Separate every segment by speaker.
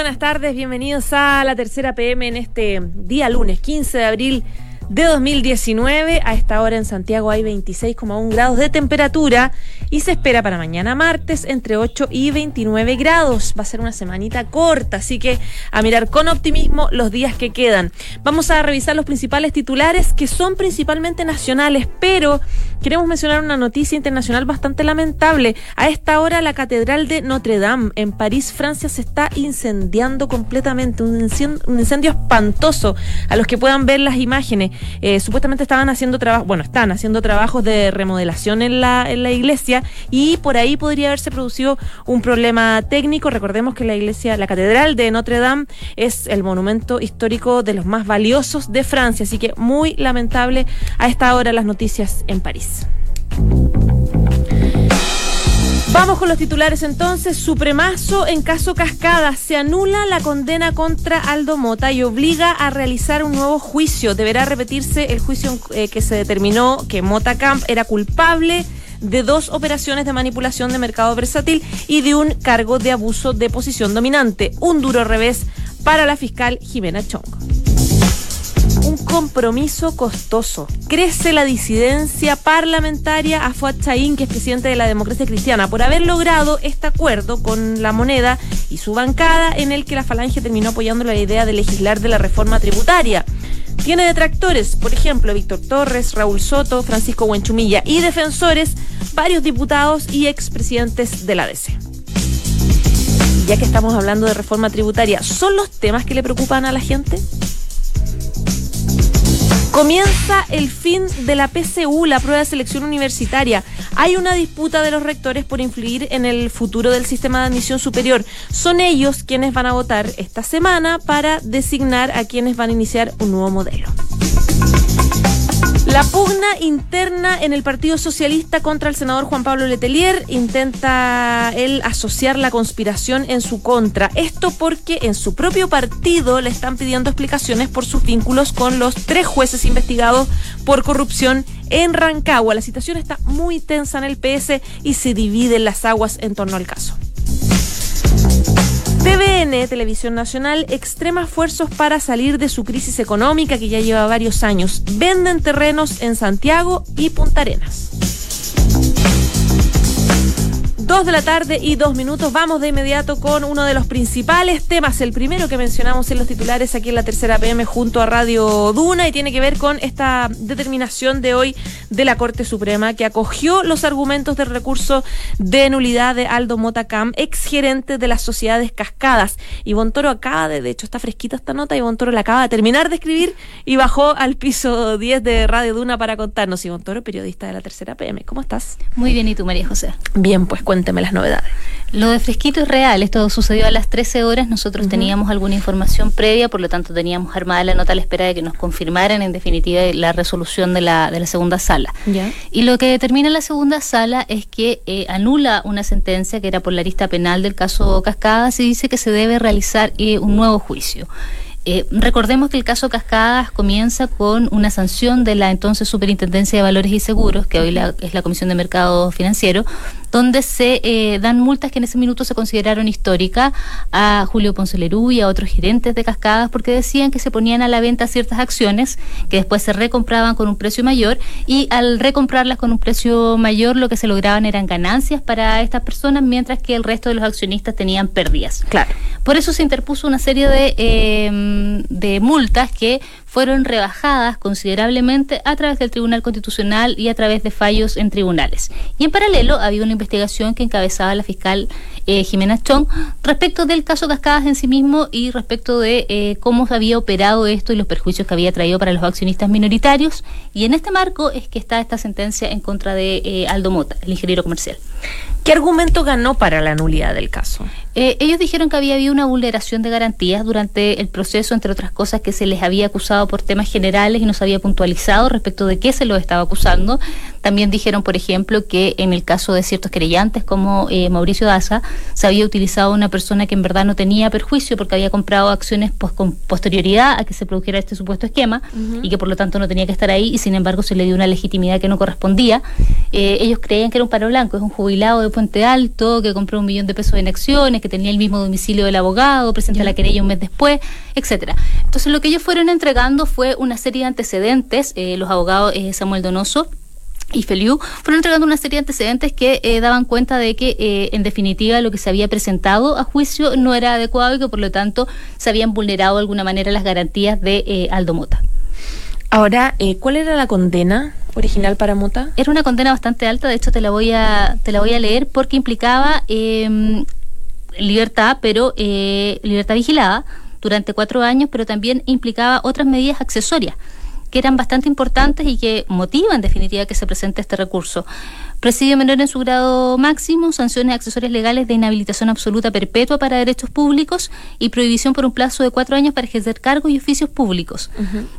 Speaker 1: buenas tardes, bienvenidos a la tercera PM en este día lunes 15 de abril de 2019. A esta hora en Santiago hay 26,1 grados de temperatura y se espera para mañana martes entre 8 y 29 grados. Va a ser una semanita corta, así que a mirar con optimismo los días que quedan. Vamos a revisar los principales titulares que son principalmente nacionales, pero queremos mencionar una noticia internacional bastante lamentable. A esta hora la Catedral de Notre Dame en París, Francia, se está incendiando completamente. Un incendio, espantoso. A los que puedan ver las imágenes. Eh, supuestamente estaban haciendo trabajo, bueno, están haciendo trabajos de remodelación en la, en la iglesia y por ahí podría haberse producido un problema técnico. Recordemos que la iglesia, la catedral de Notre Dame es el monumento histórico de los más valiosos de Francia, así que muy lamentable a esta hora las noticias en París. Vamos con los titulares entonces. Supremazo en caso Cascada. Se anula la condena contra Aldo Mota y obliga a realizar un nuevo juicio. Deberá repetirse el juicio eh, que se determinó que Mota Camp era culpable de dos operaciones de manipulación de mercado versátil y de un cargo de abuso de posición dominante. Un duro revés para la fiscal Jimena Chong un compromiso costoso. Crece la disidencia parlamentaria a Fuad Chaín, que es presidente de la democracia cristiana, por haber logrado este acuerdo con la moneda y su bancada en el que la falange terminó apoyando la idea de legislar de la reforma tributaria. Tiene detractores, por ejemplo, Víctor Torres, Raúl Soto, Francisco Buenchumilla y defensores, varios diputados y expresidentes de la DC. Ya que estamos hablando de reforma tributaria, ¿son los temas que le preocupan a la gente? Comienza el fin de la PCU, la prueba de selección universitaria. Hay una disputa de los rectores por influir en el futuro del sistema de admisión superior. Son ellos quienes van a votar esta semana para designar a quienes van a iniciar un nuevo modelo. La pugna interna en el Partido Socialista contra el senador Juan Pablo Letelier intenta él asociar la conspiración en su contra. Esto porque en su propio partido le están pidiendo explicaciones por sus vínculos con los tres jueces investigados por corrupción en Rancagua. La situación está muy tensa en el PS y se dividen las aguas en torno al caso. TVN, Televisión Nacional, extrema esfuerzos para salir de su crisis económica que ya lleva varios años. Venden terrenos en Santiago y Punta Arenas. Dos de la tarde y dos minutos. Vamos de inmediato con uno de los principales temas, el primero que mencionamos en los titulares aquí en la tercera PM junto a Radio Duna y tiene que ver con esta determinación de hoy de la Corte Suprema que acogió los argumentos del recurso de nulidad de Aldo Motacam, ex gerente de las sociedades cascadas. Y Bontoro acaba de, de hecho está fresquita esta nota y Bontoro la acaba de terminar de escribir y bajó al piso 10 de Radio Duna para contarnos. Y Bontoro, periodista de la tercera PM, ¿cómo estás?
Speaker 2: Muy bien, ¿y tú María José?
Speaker 1: Bien, pues cuéntame cuénteme las novedades.
Speaker 2: Lo de Fresquito es real, esto sucedió a las 13 horas, nosotros teníamos alguna información previa, por lo tanto teníamos armada la nota a la espera de que nos confirmaran en definitiva la resolución de la, de la segunda sala. Y lo que determina la segunda sala es que eh, anula una sentencia que era por la lista penal del caso Cascadas y dice que se debe realizar eh, un nuevo juicio. Eh, recordemos que el caso Cascadas comienza con una sanción de la entonces Superintendencia de Valores y Seguros, que hoy es la Comisión de Mercado Financiero, donde se eh, dan multas que en ese minuto se consideraron históricas a Julio Poncelerú y a otros gerentes de Cascadas porque decían que se ponían a la venta ciertas acciones que después se recompraban con un precio mayor y al recomprarlas con un precio mayor lo que se lograban eran ganancias para estas personas mientras que el resto de los accionistas tenían pérdidas.
Speaker 1: Claro.
Speaker 2: Por eso se interpuso una serie de, eh, de multas que fueron rebajadas considerablemente a través del Tribunal Constitucional y a través de fallos en tribunales. Y en paralelo había una investigación que encabezaba la fiscal eh, Jimena Chong respecto del caso Cascadas en sí mismo y respecto de eh, cómo se había operado esto y los perjuicios que había traído para los accionistas minoritarios. Y en este marco es que está esta sentencia en contra de eh, Aldo Mota, el ingeniero comercial.
Speaker 1: ¿Qué argumento ganó para la nulidad del caso?
Speaker 2: Eh, ellos dijeron que había habido una vulneración de garantías durante el proceso, entre otras cosas, que se les había acusado por temas generales y no se había puntualizado respecto de qué se los estaba acusando. También dijeron, por ejemplo, que en el caso de ciertos querellantes como eh, Mauricio Daza, se había utilizado una persona que en verdad no tenía perjuicio porque había comprado acciones pues, con posterioridad a que se produjera este supuesto esquema y que por lo tanto no tenía que estar ahí y sin embargo se le dio una legitimidad que no correspondía. Eh, ellos creían que era un paro blanco, es un jubilado de Puente Alto que compró un millón de pesos en acciones, que tenía el mismo domicilio del abogado, presenta la querella un mes después, etcétera. Entonces lo que ellos fueron entregando fue una serie de antecedentes, eh, los abogados Samuel Donoso, y Feliu fueron entregando una serie de antecedentes que eh, daban cuenta de que, eh, en definitiva, lo que se había presentado a juicio no era adecuado y que, por lo tanto, se habían vulnerado de alguna manera las garantías de eh, Aldo Mota.
Speaker 1: Ahora, ¿cuál era la condena original para Mota?
Speaker 2: Era una condena bastante alta, de hecho te la voy a, te la voy a leer porque implicaba em, libertad, pero libertad vigilada durante cuatro años, pero también implicaba otras medidas accesorias que eran bastante importantes y que motivan en definitiva que se presente este recurso. Presidio menor en su grado máximo, sanciones accesorias legales de inhabilitación absoluta perpetua para derechos públicos y prohibición por un plazo de cuatro años para ejercer cargos y oficios públicos.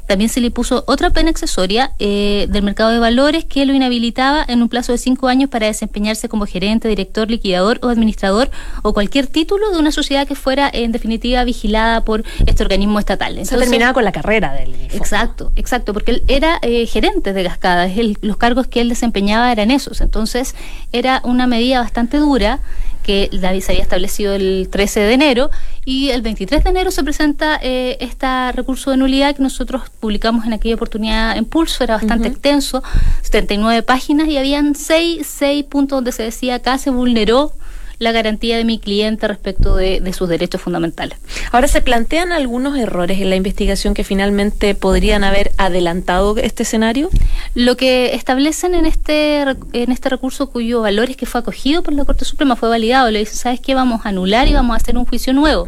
Speaker 2: También se le puso otra pena accesoria eh, del mercado de valores que lo inhabilitaba en un plazo de cinco años para desempeñarse como gerente, director, liquidador o administrador o cualquier título de una sociedad que fuera en definitiva vigilada por este organismo estatal.
Speaker 1: se terminaba con la carrera del.
Speaker 2: Exacto, exacto, porque él era eh, gerente de Cascada, los cargos que él desempeñaba eran esos. Entonces era una medida bastante dura que David se había establecido el 13 de enero y el 23 de enero se presenta eh, este recurso de nulidad que nosotros publicamos en aquella oportunidad en Pulso, era bastante extenso, 79 páginas y habían seis, seis puntos donde se decía acá se vulneró la garantía de mi cliente respecto de, sus derechos fundamentales.
Speaker 1: Ahora, ¿se plantean algunos errores en la investigación que finalmente podrían haber adelantado este escenario?
Speaker 2: Lo que establecen en este, en este recurso cuyo valor es que fue acogido por la Corte Suprema, fue validado, le dicen, ¿sabes qué? Vamos a anular y vamos a hacer un juicio nuevo.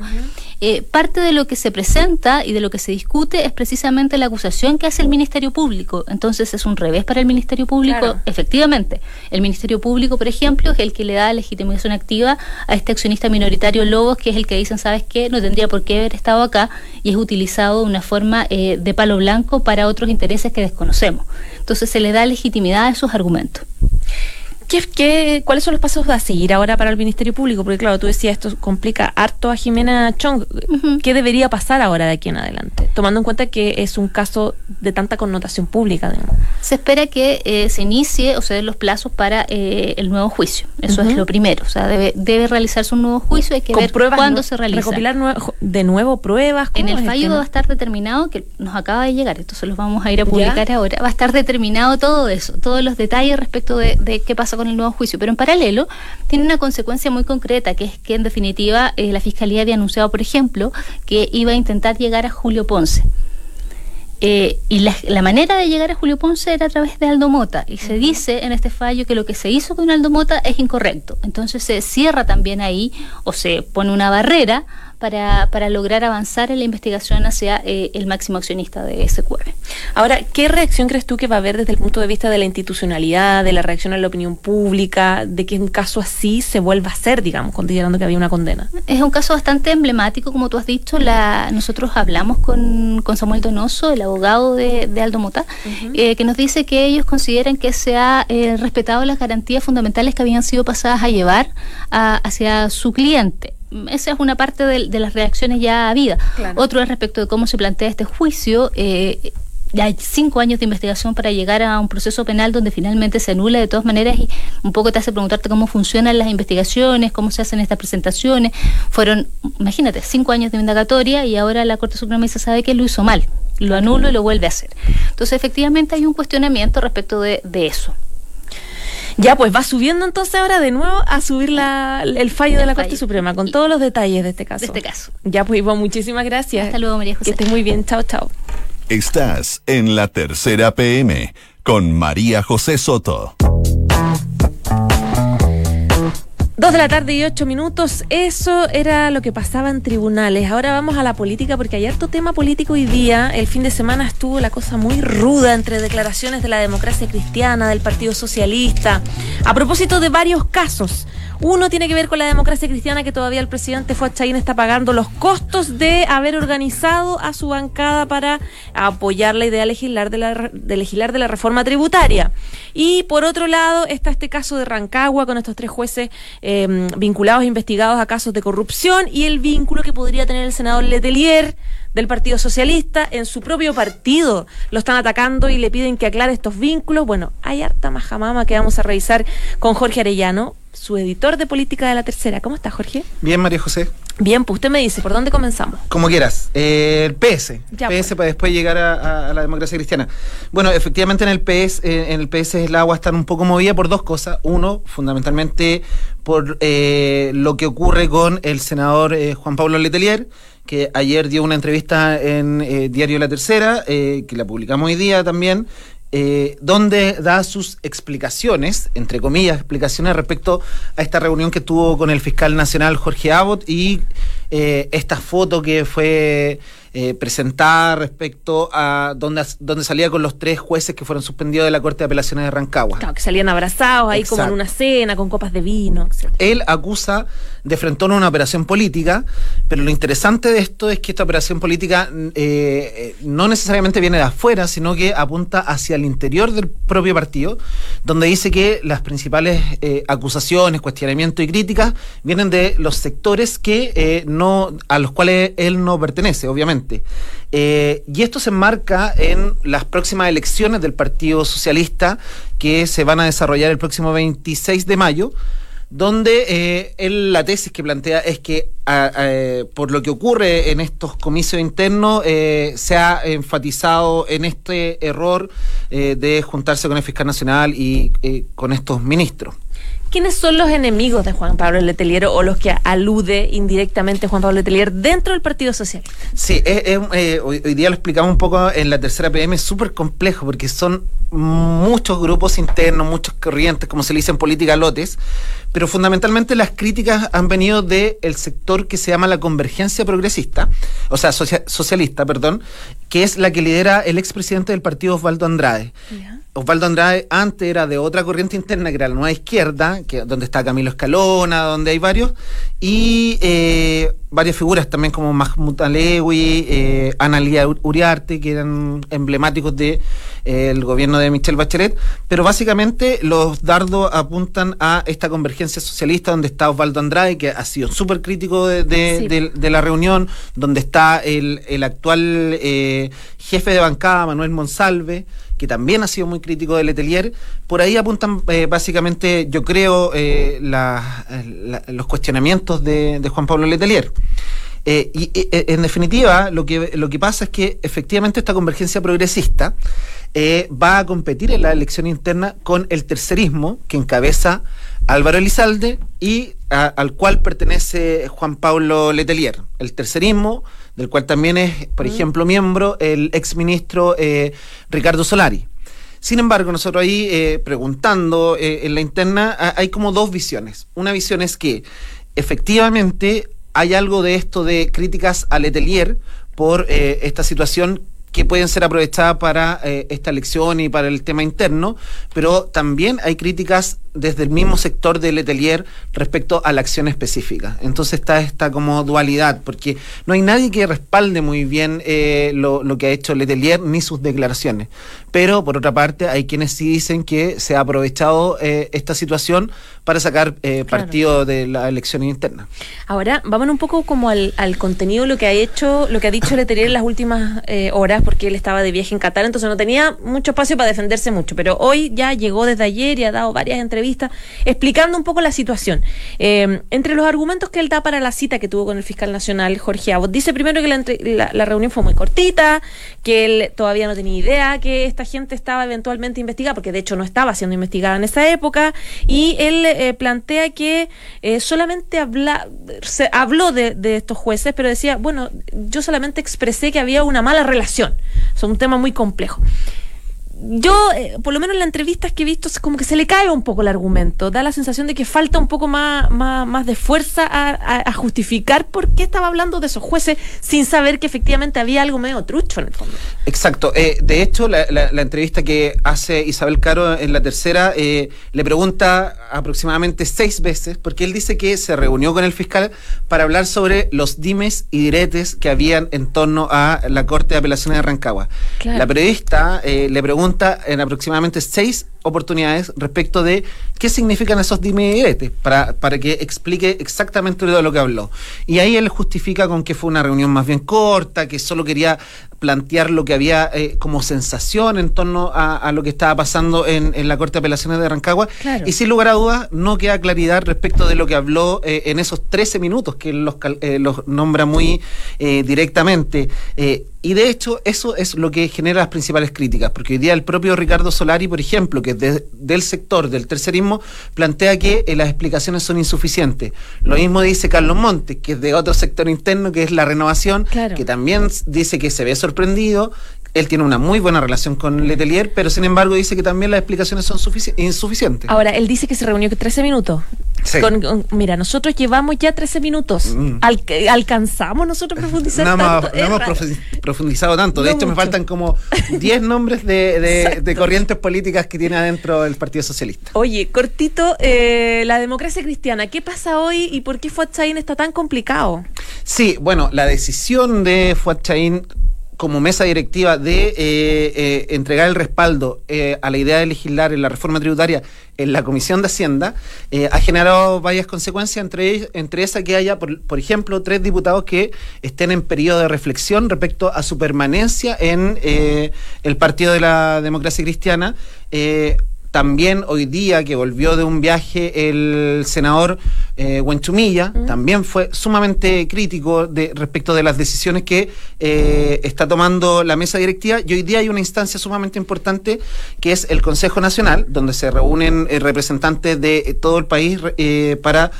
Speaker 2: Eh, parte de lo que se presenta y de lo que se discute es precisamente la acusación que hace el Ministerio Público. Entonces es un revés para el Ministerio Público, efectivamente. El Ministerio Público, por ejemplo, es el que le da legitimación activa a este accionista minoritario Lobos, que es el que dicen, ¿sabes qué? No tendría por qué haber estado acá y es utilizado de una forma eh, de palo blanco para otros intereses que desconocemos. Entonces se le da legitimidad a esos argumentos.
Speaker 1: ¿Qué, cuáles son los pasos a seguir ahora para el Ministerio Público? Porque claro, tú decías, esto complica harto a Jimena Chong. ¿Qué debería pasar ahora de aquí en adelante? Tomando en cuenta que es un caso de tanta connotación pública.
Speaker 2: Se espera que eh, se inicie o se den los plazos para eh, el nuevo juicio. Eso es lo primero. O sea, debe, debe realizarse un nuevo juicio. Hay que ver cuándo se realiza.
Speaker 1: Recopilar de nuevo pruebas.
Speaker 2: En el fallo va a estar determinado, que nos acaba de llegar, esto se los vamos a ir a publicar ahora, va a estar determinado todo eso, todos los detalles respecto de, de qué pasa con el nuevo juicio. Pero en paralelo, tiene una consecuencia muy concreta, que es que en definitiva eh, la Fiscalía había anunciado, por ejemplo, que iba a intentar llegar a Julio Ponce. Eh, y la, manera de llegar a Julio Ponce era a través de Aldo Mota. Y se dice en este fallo que lo que se hizo con Aldo Mota es incorrecto. Entonces se cierra también ahí o se pone una barrera para, para lograr avanzar en la investigación hacia eh, el máximo accionista de SQM.
Speaker 1: Ahora, ¿qué reacción crees tú que va a haber desde el punto de vista de la institucionalidad, de la reacción a la opinión pública, de que un caso así se vuelva a hacer, digamos, considerando que había una condena?
Speaker 2: Es un caso bastante emblemático, como tú has dicho. La, nosotros hablamos con, con Samuel Donoso, el abogado de, Aldo Mota, eh, que nos dice que ellos consideran que se ha eh, respetado las garantías fundamentales que habían sido pasadas a llevar hacia su cliente esa es una parte de, las reacciones ya habidas. Otro es respecto de cómo se plantea este juicio. Eh, hay cinco años de investigación para llegar a un proceso penal donde finalmente se anula de todas maneras y un poco te hace preguntarte cómo funcionan las investigaciones, cómo se hacen estas presentaciones. Fueron, imagínate, cinco años de indagatoria y ahora la Corte Suprema se sabe que lo hizo mal, lo anulo y lo vuelve a hacer. Entonces, efectivamente hay un cuestionamiento respecto de eso.
Speaker 1: Ya, pues va subiendo entonces ahora de nuevo a subir la, el fallo de la Corte Suprema con todos los detalles de este caso.
Speaker 2: De este caso.
Speaker 1: Ya, pues Ivonne, muchísimas gracias.
Speaker 2: Hasta luego, María José.
Speaker 1: Que estés muy bien. Chao, chao.
Speaker 3: Estás en la tercera PM con María José Soto.
Speaker 1: Dos de la tarde y ocho minutos, eso era lo que pasaba en tribunales. Ahora vamos a la política porque hay harto tema político hoy día. El fin de semana estuvo la cosa muy ruda entre declaraciones de la democracia cristiana, del Partido Socialista, a propósito de varios casos. Uno tiene que ver con la democracia cristiana, que todavía el presidente Fuachaín está pagando los costos de haber organizado a su bancada para apoyar la idea de legislar de la, de legislar de la reforma tributaria. Y por otro lado está este caso de Rancagua con estos tres jueces eh, vinculados e investigados a casos de corrupción y el vínculo que podría tener el senador Letelier del Partido Socialista, en su propio partido lo están atacando y le piden que aclare estos vínculos. Bueno, hay harta majamama que vamos a revisar con Jorge Arellano, su editor de política de la tercera. ¿Cómo está, Jorge?
Speaker 4: Bien, María José.
Speaker 1: Bien, pues usted me dice, ¿por dónde comenzamos?
Speaker 4: Como quieras. Eh, el PS. Ya, PS pues. para después llegar a, la democracia cristiana. Bueno, efectivamente en el PS, eh, en el PS el agua está un poco movida por dos cosas. Uno, fundamentalmente por eh, lo que ocurre con el senador Juan Pablo Letelier que ayer dio una entrevista en Diario La Tercera, que la publicamos hoy día también, eh, donde da sus explicaciones, entre comillas, explicaciones respecto a esta reunión que tuvo con el fiscal nacional Jorge Abbott y esta foto que fue eh, presentada respecto a donde, donde salía con los tres jueces que fueron suspendidos de la Corte de Apelaciones de Rancagua.
Speaker 1: Claro, que salían abrazados ahí como en una cena, con copas de vino,
Speaker 4: Él acusa de frente a una operación política, pero lo interesante de esto es que esta operación política eh, eh, no necesariamente viene de afuera, sino que apunta hacia el interior del propio partido, donde dice que las principales eh, acusaciones, cuestionamientos y críticas vienen de los sectores que no a los cuales él no pertenece, obviamente. Eh, y esto se enmarca en las próximas elecciones del Partido Socialista que se van a desarrollar el próximo 26 de mayo donde eh, la tesis que plantea es que por lo que ocurre en estos comicios internos eh, se ha enfatizado en este error de juntarse con el fiscal nacional y con estos ministros.
Speaker 1: ¿Quiénes son los enemigos de Juan Pablo Letelier o los que alude indirectamente Juan Pablo Letelier dentro del Partido Social?
Speaker 4: Sí, eh, hoy, día lo explicamos un poco en la tercera PM, es súper complejo porque son muchos grupos internos, muchos corrientes, como se le dice en política, lotes, pero fundamentalmente las críticas han venido del sector que se llama la convergencia progresista, o sea, socialista, perdón, que es la que lidera el expresidente del partido Osvaldo Andrade. Osvaldo Andrade antes era de otra corriente interna, que era la nueva izquierda, que, donde está Camilo Escalona, donde hay varios, y eh, varias figuras también como Mahmoud Alewi, eh, Analia Uriarte, que eran emblemáticos del de, eh, gobierno de Michelle Bachelet, pero básicamente los dardos apuntan a esta convergencia socialista donde está Osvaldo Andrade, que ha sido súper crítico de, la reunión, donde está el, el actual eh, jefe de bancada, Manuel Monsalve, que también ha sido muy crítico de Letelier. Por ahí apuntan eh, básicamente, yo creo, eh, los cuestionamientos de, Juan Pablo Letelier. Eh, y en definitiva, lo que, lo que pasa es que efectivamente esta convergencia progresista va a competir en la elección interna con el tercerismo que encabeza Álvaro Elizalde y al cual pertenece Juan Pablo Letelier. El tercerismo del cual también es, por mm. ejemplo, miembro el exministro eh, Ricardo Solari. Sin embargo, nosotros ahí eh, preguntando eh, en la interna hay como dos visiones. Una visión es que efectivamente hay algo de esto de críticas al Letelier por esta situación que pueden ser aprovechadas para esta elección y para el tema interno, pero también hay críticas desde el mismo sector del Letelier respecto a la acción específica. Entonces está esta como dualidad, porque no hay nadie que respalde muy bien eh, lo, que ha hecho Letelier ni sus declaraciones. Pero por otra parte hay quienes sí dicen que se ha aprovechado eh, esta situación para sacar eh, partido de la elección interna.
Speaker 1: Ahora, vamos un poco como al, contenido, lo que ha hecho, lo que ha dicho Letelier en las últimas horas, porque él estaba de viaje en Qatar, entonces no tenía mucho espacio para defenderse mucho, pero hoy ya llegó desde ayer y ha dado varias entrevistas explicando un poco la situación. Eh, entre los argumentos que él da para la cita que tuvo con el fiscal nacional, Jorge Abot, dice primero que la, reunión fue muy cortita, que él todavía no tenía idea que esta gente estaba eventualmente investigada, porque de hecho no estaba siendo investigada en esa época, y él eh, plantea que eh, solamente habla, se habló de, de estos jueces, pero decía, bueno, yo solamente expresé que había una mala relación. Es un tema muy complejo yo, eh, por lo menos en las entrevistas que he visto, es como que se le cae un poco el argumento. Da la sensación de que falta un poco más, más, de fuerza a, justificar por qué estaba hablando de esos jueces sin saber que efectivamente había algo medio trucho en el fondo.
Speaker 4: Exacto. Eh, de hecho, la, entrevista que hace Isabel Caro en la tercera eh, le pregunta aproximadamente seis veces, porque él dice que se reunió con el fiscal para hablar sobre los dimes y diretes que habían en torno a la Corte de Apelaciones de Rancagua. La periodista le pregunta en aproximadamente seis oportunidades respecto de qué significan esos dime para, para que explique exactamente de lo que habló. Y ahí él justifica con que fue una reunión más bien corta, que solo quería plantear lo que había eh, como sensación en torno a, lo que estaba pasando en, la Corte de Apelaciones de Rancagua. Y sin lugar a dudas, no queda claridad respecto de lo que habló eh, en esos 13 minutos, que él los, eh, los nombra muy directamente. y de hecho, eso es lo que genera las principales críticas, porque hoy día el propio Ricardo Solari, por ejemplo, que es del sector del tercerismo, plantea que las explicaciones son insuficientes. Lo mismo dice Carlos Montes, que es de otro sector interno, que es la renovación, que también dice que se ve sorprendido sorprendido. Él tiene una muy buena relación con Letelier, pero sin embargo dice que también las explicaciones son insuficientes.
Speaker 1: Ahora, él dice que se reunió 13 minutos. mira, nosotros llevamos ya 13 minutos. Mm. ¿Alcanzamos nosotros profundizar
Speaker 4: no
Speaker 1: tanto?
Speaker 4: no hemos profundizado tanto. De hecho, me faltan como 10 nombres de, corrientes políticas que tiene adentro el Partido Socialista.
Speaker 1: Oye, cortito, eh, la democracia cristiana, ¿qué pasa hoy y por qué Fuad Chaín está tan complicado?
Speaker 4: Sí, bueno, la decisión de Fuad Chaín como mesa directiva de eh, eh, entregar el respaldo eh, a la idea de legislar en la reforma tributaria en la Comisión de Hacienda, ha generado varias consecuencias, entre, entre esas que haya, por, ejemplo, tres diputados que estén en periodo de reflexión respecto a su permanencia en el Partido de la Democracia Cristiana. También hoy día que volvió de un viaje el senador eh, Huenchumilla, también fue sumamente crítico de, respecto de las decisiones que eh, está tomando la mesa directiva. Y hoy día hay una instancia sumamente importante que es el Consejo Nacional, donde se reúnen eh, representantes de todo el país eh, para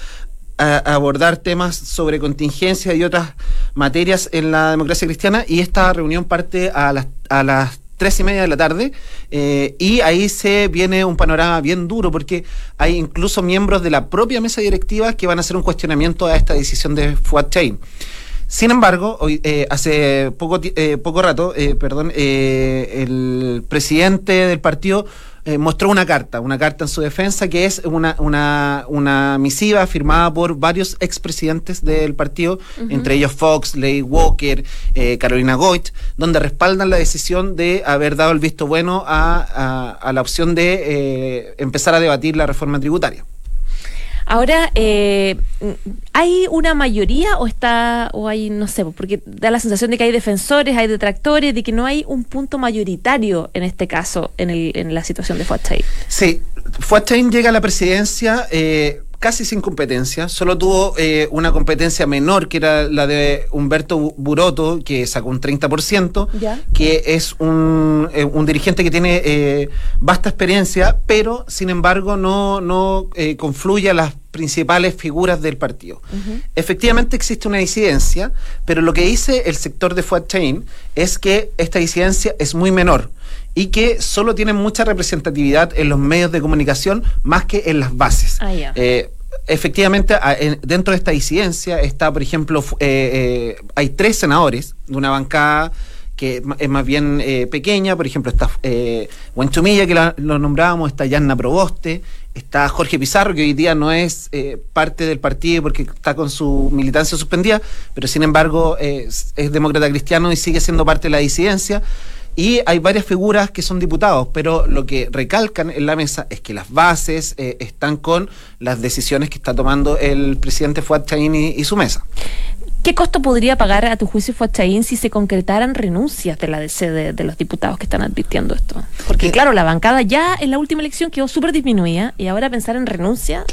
Speaker 4: abordar temas sobre contingencia y otras materias en la democracia cristiana y esta reunión parte a las, a las tres y media de la tarde, eh, y ahí se viene un panorama bien duro, porque hay incluso miembros de la propia mesa directiva que van a hacer un cuestionamiento a esta decisión de Fuad Chain. Sin embargo, hoy, eh, hace poco, eh, poco rato, perdón, el presidente del partido eh, mostró una carta, una carta en su defensa que es una, una, una misiva firmada por varios expresidentes del partido, entre ellos Fox, Ley Walker, eh, Carolina Goich, donde respaldan la decisión de haber dado el visto bueno a, a, la opción de eh, empezar a debatir la reforma tributaria.
Speaker 1: Ahora, eh, ¿hay una mayoría o está, o hay, no sé, porque da la sensación de que hay defensores, hay detractores, de que no hay un punto mayoritario en este caso, en, el, en la situación de Fuachain?
Speaker 4: Sí, Fuachain llega a la presidencia eh, casi sin competencia, solo tuvo eh, una competencia menor, que era la de Humberto Buroto, que sacó un 30%, que es un, eh, un, dirigente que tiene eh, vasta experiencia, pero sin embargo no, no confluye a las principales figuras del partido. Efectivamente existe una disidencia, pero lo que dice el sector de Fuad Chain es que esta disidencia es muy menor y que solo tienen mucha representatividad en los medios de comunicación más que en las bases. Ah, eh, efectivamente, dentro de esta disidencia está, por ejemplo, eh, eh, hay tres senadores de una bancada que es más bien pequeña, por ejemplo, está eh, Huenchumilla, que lo nombrábamos, está Yanna Proboste, está Jorge Pizarro, que hoy día no es parte del partido porque está con su militancia suspendida, pero sin embargo es demócrata cristiano y sigue siendo parte de la disidencia. Y hay varias figuras que son diputados, pero lo que recalcan en la mesa es que las bases eh, están con las decisiones que está tomando el presidente Fuad Chaín y, su mesa.
Speaker 1: ¿Qué costo podría pagar a tu juicio Fuad Chaín si se concretaran renuncias de la DC de, los diputados que están advirtiendo esto? Porque claro, la bancada ya en la última elección quedó súper disminuida y ahora pensar en renuncia...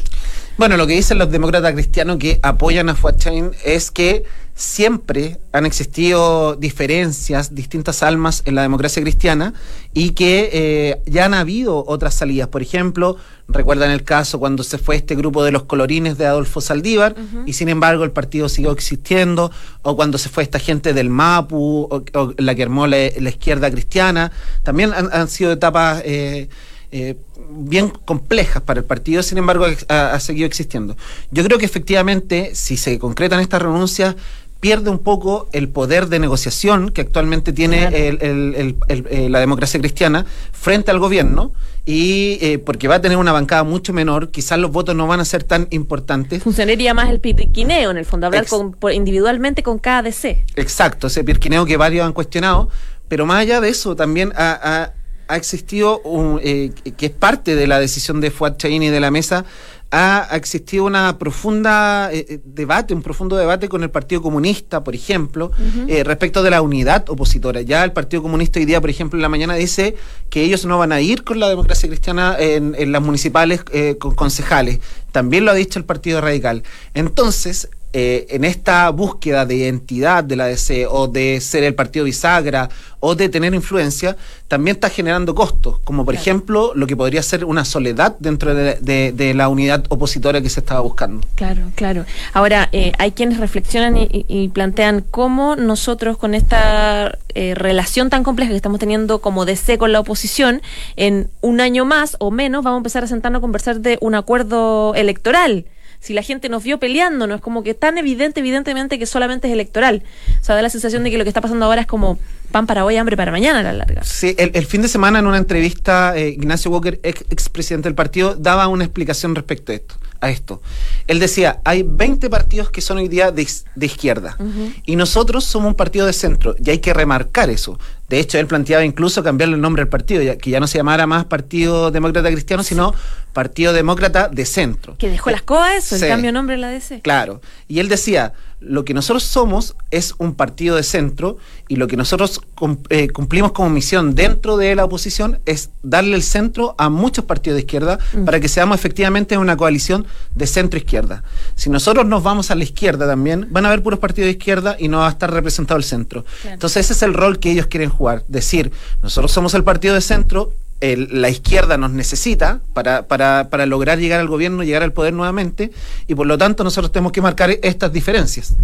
Speaker 4: Bueno, lo que dicen los demócratas cristianos que apoyan a Fuad Chaín es que siempre han existido diferencias, distintas almas en la democracia cristiana y que eh, ya han habido otras salidas. Por ejemplo, recuerdan el caso cuando se fue este grupo de los colorines de Adolfo Saldívar y sin embargo el partido siguió existiendo, o cuando se fue esta gente del MAPU, o, la que armó la, izquierda cristiana. También han, sido etapas... Eh, eh, bien complejas para el partido, sin embargo ha, seguido existiendo. Yo creo que efectivamente, si se concretan estas renuncias, pierde un poco el poder de negociación que actualmente tiene eh, la democracia cristiana frente al gobierno y eh, porque va a tener una bancada mucho menor, quizás los votos no van a ser tan importantes.
Speaker 1: Funcionaría más el pirquineo, en el fondo, hablar individualmente con cada DC.
Speaker 4: Exacto, ese pirquineo que varios han cuestionado, pero más allá de eso también ha, existido, un, eh, que es parte de la decisión de Fuad Chaini de la mesa, ha existido una profunda eh, eh, debate, un profundo debate con el Partido Comunista, por ejemplo, eh, respecto de la unidad opositora. Ya el Partido Comunista hoy día, por ejemplo, en la mañana dice que ellos no van a ir con la democracia cristiana en, en las municipales con concejales. También lo ha dicho el Partido Radical. Entonces, eh, en esta búsqueda de identidad de la DC o de ser el partido bisagra o de tener influencia, también está generando costos, como por ejemplo lo que podría ser una soledad dentro de, la unidad opositora que se estaba buscando.
Speaker 1: Claro, claro. Ahora, eh, hay quienes reflexionan y, plantean cómo nosotros con esta eh, relación tan compleja que estamos teniendo como DC con la oposición, en un año más o menos vamos a empezar a sentarnos a conversar de un acuerdo electoral si la gente nos vio peleando, no es como que tan evidente, evidentemente, que solamente es electoral. O sea, da la sensación de que lo que está pasando ahora es como pan para hoy, hambre para mañana a la larga.
Speaker 4: Sí, el, fin de semana en una entrevista, eh, Ignacio Walker, ex, expresidente del partido, daba una explicación respecto a esto. A esto. Él decía, hay 20 partidos que son hoy día de, izquierda y nosotros somos un partido de centro y hay que remarcar eso. De hecho, él planteaba incluso cambiarle el nombre al partido, ya, que ya no se llamara más Partido Demócrata Cristiano, sino Partido Demócrata de Centro.
Speaker 1: Que dejó las cosas eso, el cambio de nombre en la DC.
Speaker 4: Claro. Y él decía, lo que nosotros somos es un partido de centro y lo que nosotros eh, cumplimos como misión dentro de la oposición es darle el centro a muchos partidos de izquierda mm. para que seamos efectivamente una coalición de centro-izquierda. Si nosotros nos vamos a la izquierda también, van a haber puros partidos de izquierda y no va a estar representado el centro. Entonces ese es el rol que ellos quieren jugar, decir, nosotros somos el partido de centro la izquierda nos necesita para, para, para lograr llegar al gobierno, llegar al poder nuevamente, y por lo tanto nosotros tenemos que marcar estas diferencias.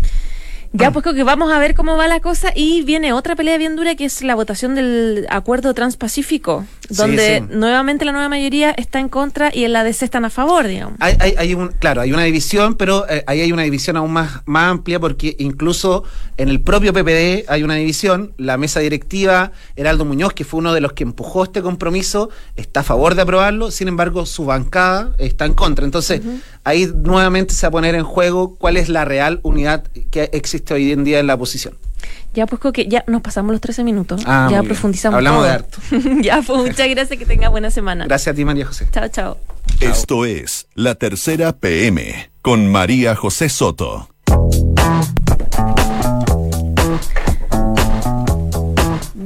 Speaker 1: Ya, pues que vamos a ver cómo va la cosa y viene otra pelea bien dura que es la votación del acuerdo transpacífico, donde nuevamente la nueva mayoría está en contra y en la DC están a favor, digamos.
Speaker 4: Hay, hay, un, claro, hay una división, pero eh, ahí hay una división aún más, más amplia porque incluso en el propio PPD hay una división. La mesa directiva, Heraldo Muñoz, que fue uno de los que empujó este compromiso, está a favor de aprobarlo, sin embargo su bancada está en contra. Entonces, ahí nuevamente se va a poner en juego cuál es la real unidad que existe hoy en día en la oposición.
Speaker 1: Ya, pues que ya nos pasamos los 13 minutos. Ah, ya profundizamos.
Speaker 4: Hablamos de harto.
Speaker 1: ya, pues muchas gracias, que tenga buena semana.
Speaker 4: Gracias a ti, María José.
Speaker 1: Chao, chao.
Speaker 3: Esto es La Tercera PM con María José Soto.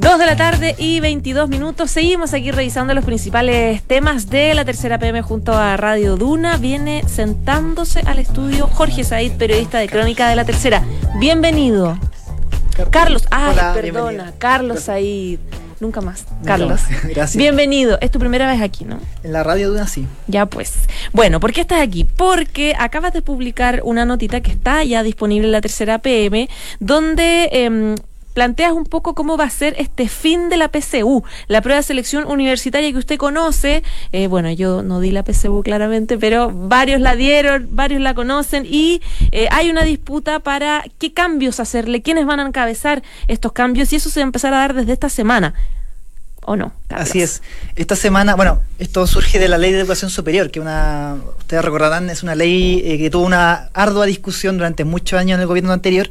Speaker 1: Dos de la tarde y 22 minutos. Seguimos aquí revisando los principales temas de la tercera PM junto a Radio Duna. Viene sentándose al estudio Jorge Said, periodista de Crónica de la Tercera. Bienvenido. Carlos, ay, perdona, Carlos Said. Nunca más. Carlos. Gracias. Bienvenido. Es tu primera vez aquí, ¿no?
Speaker 5: En la radio Duna sí.
Speaker 1: Ya pues. Bueno, ¿por qué estás aquí? Porque acabas de publicar una notita que está ya disponible en la tercera PM, donde em, planteas un poco cómo va a ser este fin de la PCU, la prueba de selección universitaria que usted conoce. Eh, bueno, yo no di la PCU claramente, pero varios la dieron, varios la conocen y eh, hay una disputa para qué cambios hacerle, quiénes van a encabezar estos cambios y eso se va a empezar a dar desde esta semana. ¿O no?
Speaker 5: Así es. Esta semana, bueno, esto surge de la ley de educación superior, que una, ustedes recordarán, es una ley eh, que tuvo una ardua discusión durante muchos años en el gobierno anterior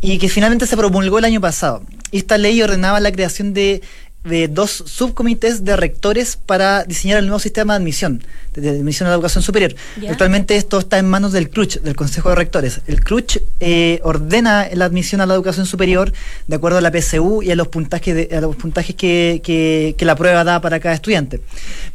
Speaker 5: y que finalmente se promulgó el año pasado. Esta ley ordenaba la creación de eh, dos subcomités de rectores para diseñar el nuevo sistema de admisión, de admisión a la educación superior. Actualmente esto está en manos del CRUCH, del Consejo de Rectores. El CRUCH eh, ordena la admisión a la educación superior de acuerdo a la PSU y a los puntajes, a los puntajes que, que, la prueba da para cada estudiante.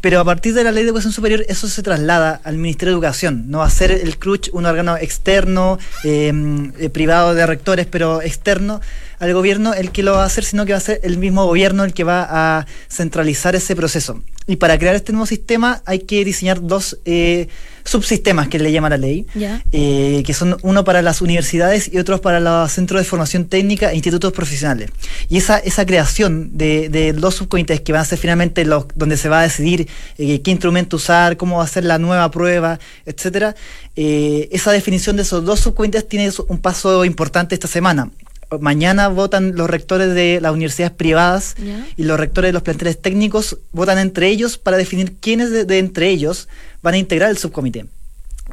Speaker 5: Pero a partir de la ley de educación superior eso se traslada al Ministerio de Educación. No va a ser el CRUCH un órgano externo, em, eh, privado de rectores, pero externo al gobierno el que lo va a hacer, sino que va a ser el mismo gobierno el que va a centralizar ese proceso. Y para crear este nuevo sistema hay que diseñar dos eh, subsistemas que le llama la ley, eh, que son uno para las universidades y otro para los centros de formación técnica e institutos profesionales. Y esa, esa creación de, de dos subcomités que van a ser finalmente los donde se va a decidir eh, qué instrumento usar, cómo va a ser la nueva prueba, etcétera, esa definición de esos dos subcomités tiene un paso importante esta semana mañana votan los rectores de las universidades privadas y los rectores de los planteles técnicos votan entre ellos para definir quiénes de entre ellos van a integrar el subcomité.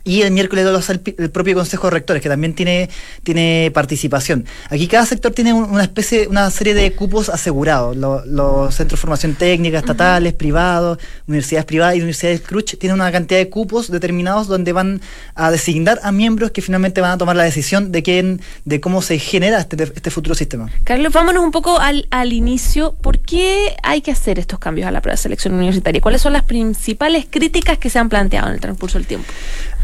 Speaker 5: Y el miércoles el, el propio Consejo de Rectores, que también tiene, tiene participación. Aquí cada sector tiene una especie, una serie de cupos asegurados. Los, centros de formación técnica, estatales, privados, universidades privadas y universidades CRUCH tienen una cantidad de cupos determinados donde van a designar a miembros que finalmente van a tomar la decisión de quién, de cómo se genera este, este futuro sistema.
Speaker 1: Carlos, vámonos un poco al, al inicio. ¿Por qué hay que hacer estos cambios a la prueba de selección universitaria? ¿Cuáles son las principales críticas que se han planteado en el transcurso del tiempo?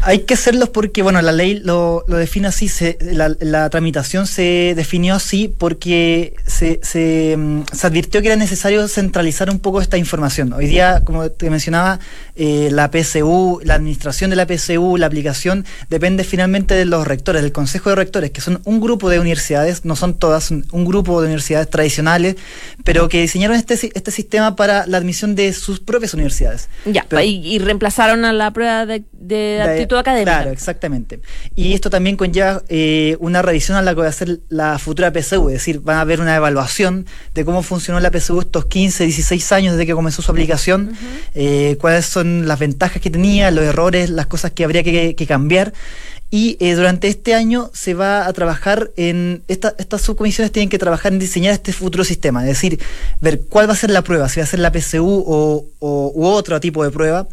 Speaker 5: Hay que hacerlos porque, bueno, la ley lo, lo define así, se, la, la, tramitación se definió así porque se, se, mm, se, advirtió que era necesario centralizar un poco esta información. Hoy día, como te mencionaba, eh, la PSU, la administración de la PSU, la aplicación, depende finalmente de los rectores, del Consejo de Rectores, que son un grupo de universidades, no son todas, son un grupo de universidades tradicionales, pero que diseñaron este, este sistema para la admisión de sus propias universidades.
Speaker 1: Ya, y, reemplazaron a la prueba de, de actitud académica.
Speaker 5: Claro, exactamente. Y esto también conlleva eh, una revisión a la que va a hacer la futura PSU, es decir, van a haber una evaluación de cómo funcionó la PSU estos 15, 16 años desde que comenzó su aplicación, eh, cuáles son las ventajas que tenía, los errores, las cosas que habría que, cambiar. Y eh, durante este año se va a trabajar en. estas subcomisiones tienen que trabajar en diseñar este futuro sistema, es decir, ver cuál va a ser la prueba, si va a ser la PSU o, o u otro tipo de prueba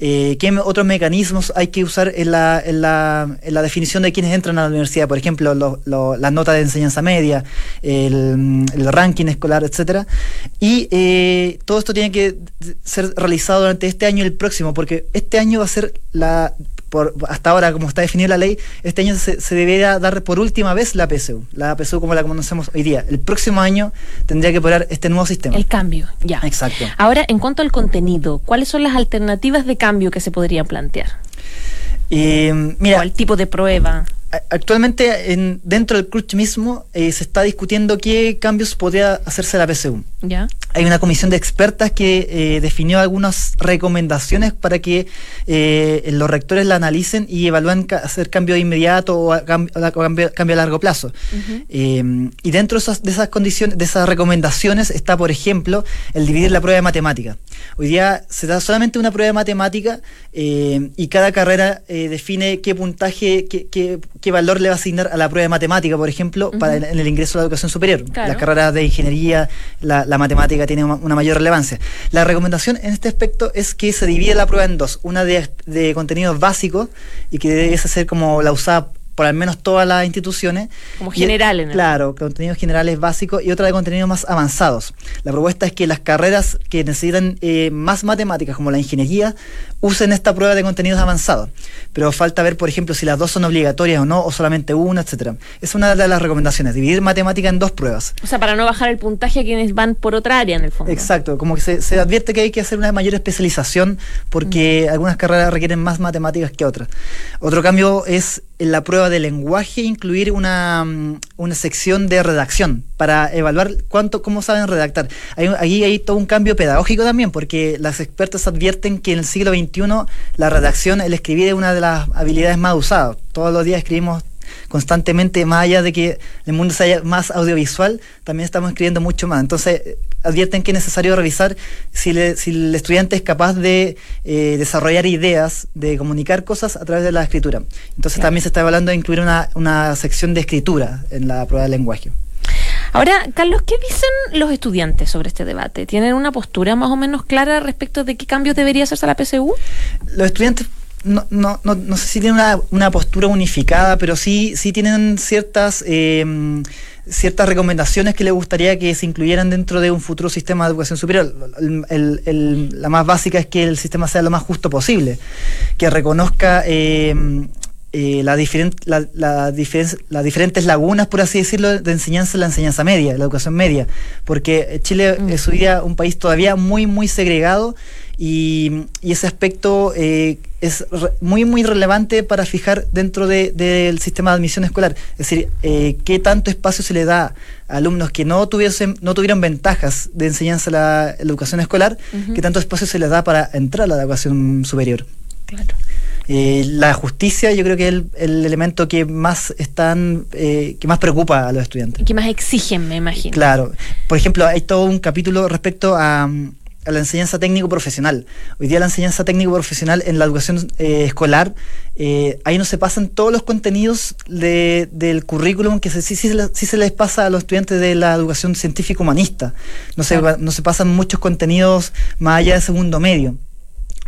Speaker 5: eh, qué otros mecanismos hay que usar en la, en, la, en la, definición de quienes entran a la universidad, por ejemplo, las notas de enseñanza media, el, ranking escolar, etcétera. Y eh, todo esto tiene que ser realizado durante este año y el próximo, porque este año va a ser la por, hasta ahora, como está definida la ley, este año se, se, debería dar por última vez la PSU, la PSU como la conocemos hoy día. El próximo año tendría que poner este nuevo sistema.
Speaker 1: El cambio, ya.
Speaker 5: Exacto.
Speaker 1: Ahora, en cuanto al contenido, ¿cuáles son las alternativas de cambio que se podrían plantear?
Speaker 5: Eh, mira,
Speaker 1: o el tipo de prueba.
Speaker 5: Actualmente en, dentro del CRUCH mismo eh, se está discutiendo qué cambios podría hacerse a la PSU.
Speaker 1: ¿Ya?
Speaker 5: Hay una comisión de expertas que eh, definió algunas recomendaciones para que eh, los rectores la analicen y evalúen hacer cambio de inmediato o, cambio, a largo plazo. y dentro de esas, de esas, condiciones, de esas recomendaciones está, por ejemplo, el dividir la prueba de matemática. Hoy día se da solamente una prueba de matemática y cada carrera define qué puntaje, qué, qué qué valor le va a asignar a la prueba de matemática, por ejemplo, para en el ingreso a la educación superior. Las carreras de ingeniería, la, matemática tiene una, mayor relevancia. La recomendación en este aspecto es que se divide la prueba en dos, una de, de contenidos básicos y que debe ser como la usada por al menos todas las instituciones.
Speaker 1: Como generales.
Speaker 5: Claro, contenidos generales básicos y otra de contenidos más avanzados. La propuesta es que las carreras que necesitan eh, más matemáticas, como la ingeniería, usen esta prueba de contenidos avanzados. Pero falta ver, por ejemplo, si las dos son obligatorias o no, o solamente una, etcétera. Es una de las recomendaciones, dividir matemática en dos pruebas.
Speaker 1: O sea, para no bajar el puntaje a quienes van por otra área, en el fondo.
Speaker 5: Exacto, como que se, advierte que hay que hacer una mayor especialización porque mm. algunas carreras requieren más matemáticas que otras. Otro cambio es en la prueba de lenguaje incluir una, mm, una sección de redacción para evaluar cuánto, cómo saben redactar. Ahí hay todo un cambio pedagógico también, porque las expertas advierten que en el siglo XXI la redacción, el escribir es una de las habilidades más usadas. Todos los días escribimos constantemente, más allá de que el mundo sea más audiovisual, también estamos escribiendo mucho más. Entonces, advierten que es necesario revisar si, el estudiante es capaz de eh, desarrollar ideas, de comunicar cosas a través de la escritura. Entonces, también se está evaluando de incluir una, una sección de escritura en la prueba de lenguaje.
Speaker 1: Ahora, Carlos, ¿qué dicen los estudiantes sobre este debate? ¿Tienen una postura más o menos clara respecto de qué cambios debería hacerse a la PSU?
Speaker 5: Los estudiantes no, no, no, no sé si tienen una, una, postura unificada, pero sí, sí tienen ciertas eh, ciertas recomendaciones que les gustaría que se incluyeran dentro de un futuro sistema de educación superior. El, el, la más básica es que el sistema sea lo más justo posible, que reconozca eh, eh, la la, la las diferentes lagunas, por así decirlo, de enseñanza en la enseñanza media, la educación media, porque Chile mm. es hoy día un país todavía muy, muy segregado y, y ese aspecto eh, es muy, muy relevante para fijar dentro del de, sistema de admisión escolar. Es decir, eh, qué tanto espacio se le da a alumnos que no, tuviesen, no tuvieron ventajas de enseñanza en la, educación escolar, qué tanto espacio se les da para entrar a la educación superior. Claro. Eh, la justicia yo creo que es el, elemento que más están eh, que más preocupa a los estudiantes.
Speaker 1: Que más exigen, me imagino.
Speaker 5: Claro. Por ejemplo, hay todo un capítulo respecto a, la enseñanza técnico profesional. Hoy día la enseñanza técnico profesional en la educación eh, escolar, ahí no se pasan todos los contenidos del currículum que sí, se les pasa a los estudiantes de la educación científico humanista. No, se, no se pasan muchos contenidos más allá de segundo medio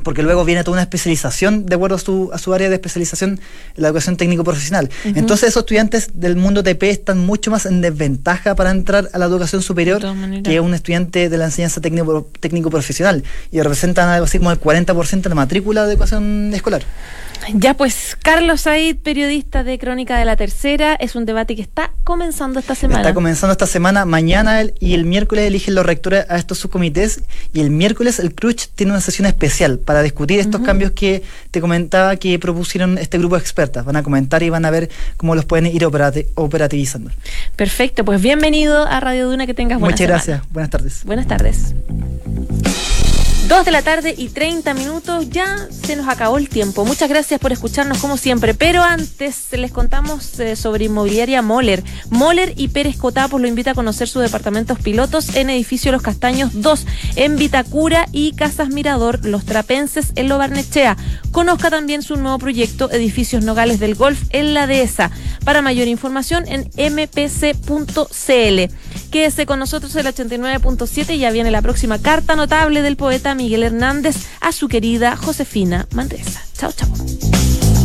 Speaker 5: porque luego viene toda una especialización de acuerdo a su, a su área de especialización en la educación técnico profesional. Entonces esos estudiantes del mundo TP están mucho más en desventaja para entrar a la educación superior que un estudiante de la enseñanza técnico, técnico profesional y representan algo así como el 40% de la matrícula de educación escolar.
Speaker 1: Ya pues, Carlos Said, periodista de Crónica de la Tercera, es un debate que está comenzando esta semana.
Speaker 5: Está comenzando esta semana, mañana y el miércoles eligen los rectores a estos subcomités y el miércoles el CRUCH tiene una sesión especial para discutir estos cambios que te comentaba que propusieron este grupo de expertas. Van a comentar y van a ver cómo los pueden ir operativizando.
Speaker 1: Perfecto, pues bienvenido a Radio Duna, que tengas buenas
Speaker 5: Muchas gracias, buenas tardes.
Speaker 1: Buenas tardes. Dos de la tarde y 30 minutos, ya se nos acabó el tiempo. Muchas gracias por escucharnos como siempre, pero antes les contamos eh, sobre inmobiliaria Moller. Moller y Pérez Cotapos lo invita a conocer sus departamentos pilotos en edificio Los Castaños 2, en Vitacura y Casas Mirador, Los Trapenses en Lo Barnechea. Conozca también su nuevo proyecto, Edificios Nogales del Golf en la Dehesa. Para mayor información en mpc.cl. Quédese con nosotros el 89.7 y ya viene la próxima carta notable del poeta Miguel Hernández a su querida Josefina Mandresa. Chao, chao.